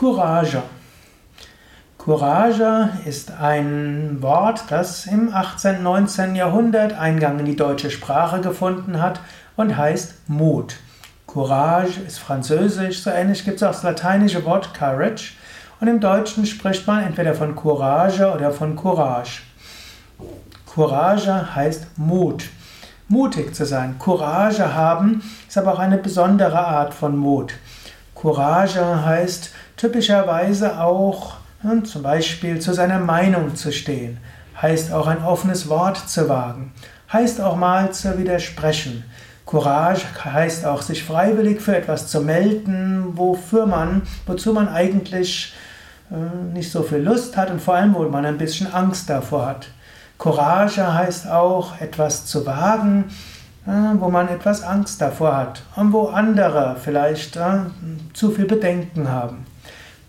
Courage. Courage ist ein Wort, das im 18. und 19. Jahrhundert Eingang in die deutsche Sprache gefunden hat und heißt Mut. Courage ist französisch, so ähnlich gibt es auch das lateinische Wort Courage und im Deutschen spricht man entweder von Courage oder von Courage. Courage heißt Mut. Mutig zu sein. Courage haben ist aber auch eine besondere Art von Mut. Courage heißt typischerweise auch hm, zum Beispiel zu seiner Meinung zu stehen, heißt auch ein offenes Wort zu wagen, heißt auch mal zu widersprechen. Courage heißt auch, sich freiwillig für etwas zu melden, wofür man, wozu man eigentlich äh, nicht so viel Lust hat und vor allem, wo man ein bisschen Angst davor hat. Courage heißt auch, etwas zu wagen, äh, wo man etwas Angst davor hat und wo andere vielleicht äh, zu viel Bedenken haben.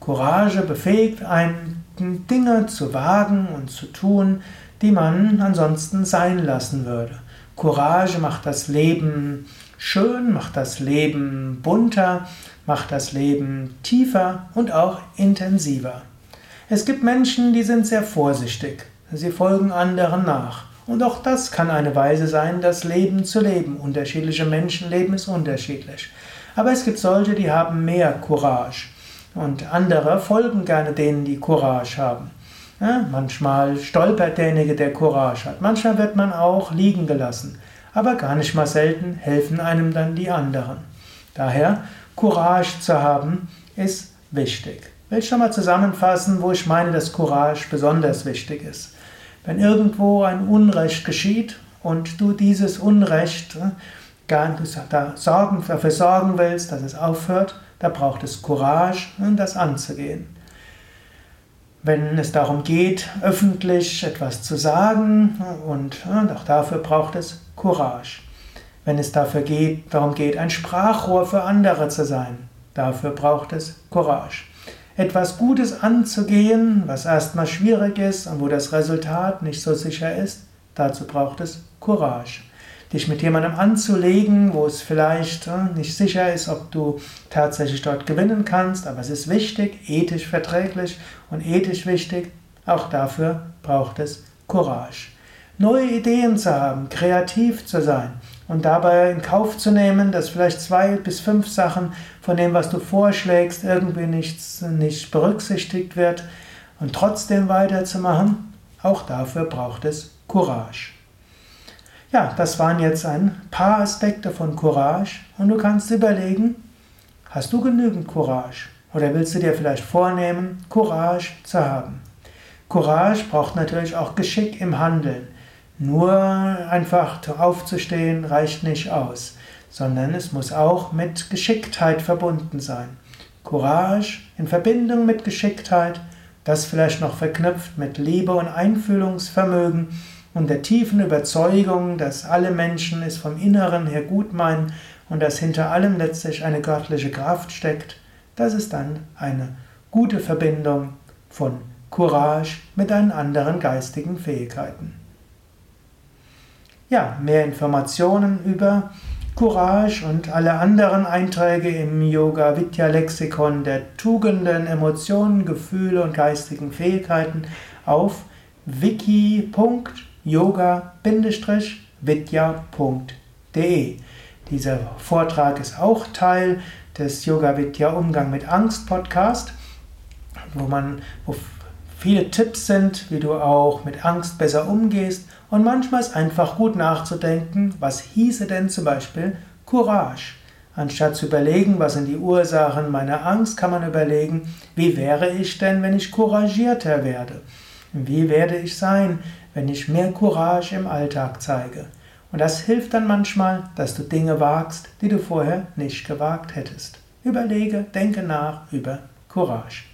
Courage befähigt einen, Dinge zu wagen und zu tun, die man ansonsten sein lassen würde. Courage macht das Leben schön, macht das Leben bunter, macht das Leben tiefer und auch intensiver. Es gibt Menschen, die sind sehr vorsichtig. Sie folgen anderen nach. Und auch das kann eine Weise sein, das Leben zu leben. Unterschiedliche Menschenleben ist unterschiedlich. Aber es gibt solche, die haben mehr Courage. Und andere folgen gerne denen, die Courage haben. Ja, manchmal stolpert derjenige, der Courage hat. Manchmal wird man auch liegen gelassen. Aber gar nicht mal selten helfen einem dann die anderen. Daher, Courage zu haben, ist wichtig. Ich will schon mal zusammenfassen, wo ich meine, dass Courage besonders wichtig ist. Wenn irgendwo ein Unrecht geschieht und du dieses Unrecht äh, dafür sorgen willst, dass es aufhört, da braucht es Courage, das anzugehen. Wenn es darum geht, öffentlich etwas zu sagen, und auch dafür braucht es Courage. Wenn es dafür geht, darum geht, ein Sprachrohr für andere zu sein, dafür braucht es Courage. Etwas Gutes anzugehen, was erstmal schwierig ist und wo das Resultat nicht so sicher ist, dazu braucht es Courage dich mit jemandem anzulegen, wo es vielleicht äh, nicht sicher ist, ob du tatsächlich dort gewinnen kannst, aber es ist wichtig, ethisch verträglich und ethisch wichtig, auch dafür braucht es Courage. Neue Ideen zu haben, kreativ zu sein und dabei in Kauf zu nehmen, dass vielleicht zwei bis fünf Sachen von dem, was du vorschlägst, irgendwie nichts, nicht berücksichtigt wird und trotzdem weiterzumachen, auch dafür braucht es Courage. Ja, das waren jetzt ein paar Aspekte von Courage und du kannst überlegen, hast du genügend Courage oder willst du dir vielleicht vornehmen, Courage zu haben? Courage braucht natürlich auch Geschick im Handeln. Nur einfach aufzustehen reicht nicht aus, sondern es muss auch mit Geschicktheit verbunden sein. Courage in Verbindung mit Geschicktheit, das vielleicht noch verknüpft mit Liebe und Einfühlungsvermögen, und der tiefen Überzeugung, dass alle Menschen es vom Inneren her gut meinen und dass hinter allem letztlich eine göttliche Kraft steckt, das ist dann eine gute Verbindung von Courage mit deinen anderen geistigen Fähigkeiten. Ja, mehr Informationen über Courage und alle anderen Einträge im Yoga Vidya Lexikon der Tugenden, Emotionen, Gefühle und geistigen Fähigkeiten auf wiki.com yoga-vidya.de. Dieser Vortrag ist auch Teil des Yoga Vidya Umgang mit Angst Podcast, wo man wo viele Tipps sind, wie du auch mit Angst besser umgehst und manchmal ist einfach gut nachzudenken, was hieße denn zum Beispiel Courage. Anstatt zu überlegen, was sind die Ursachen meiner Angst, kann man überlegen, wie wäre ich denn, wenn ich couragierter werde? Wie werde ich sein, wenn ich mehr Courage im Alltag zeige? Und das hilft dann manchmal, dass du Dinge wagst, die du vorher nicht gewagt hättest. Überlege, denke nach über Courage.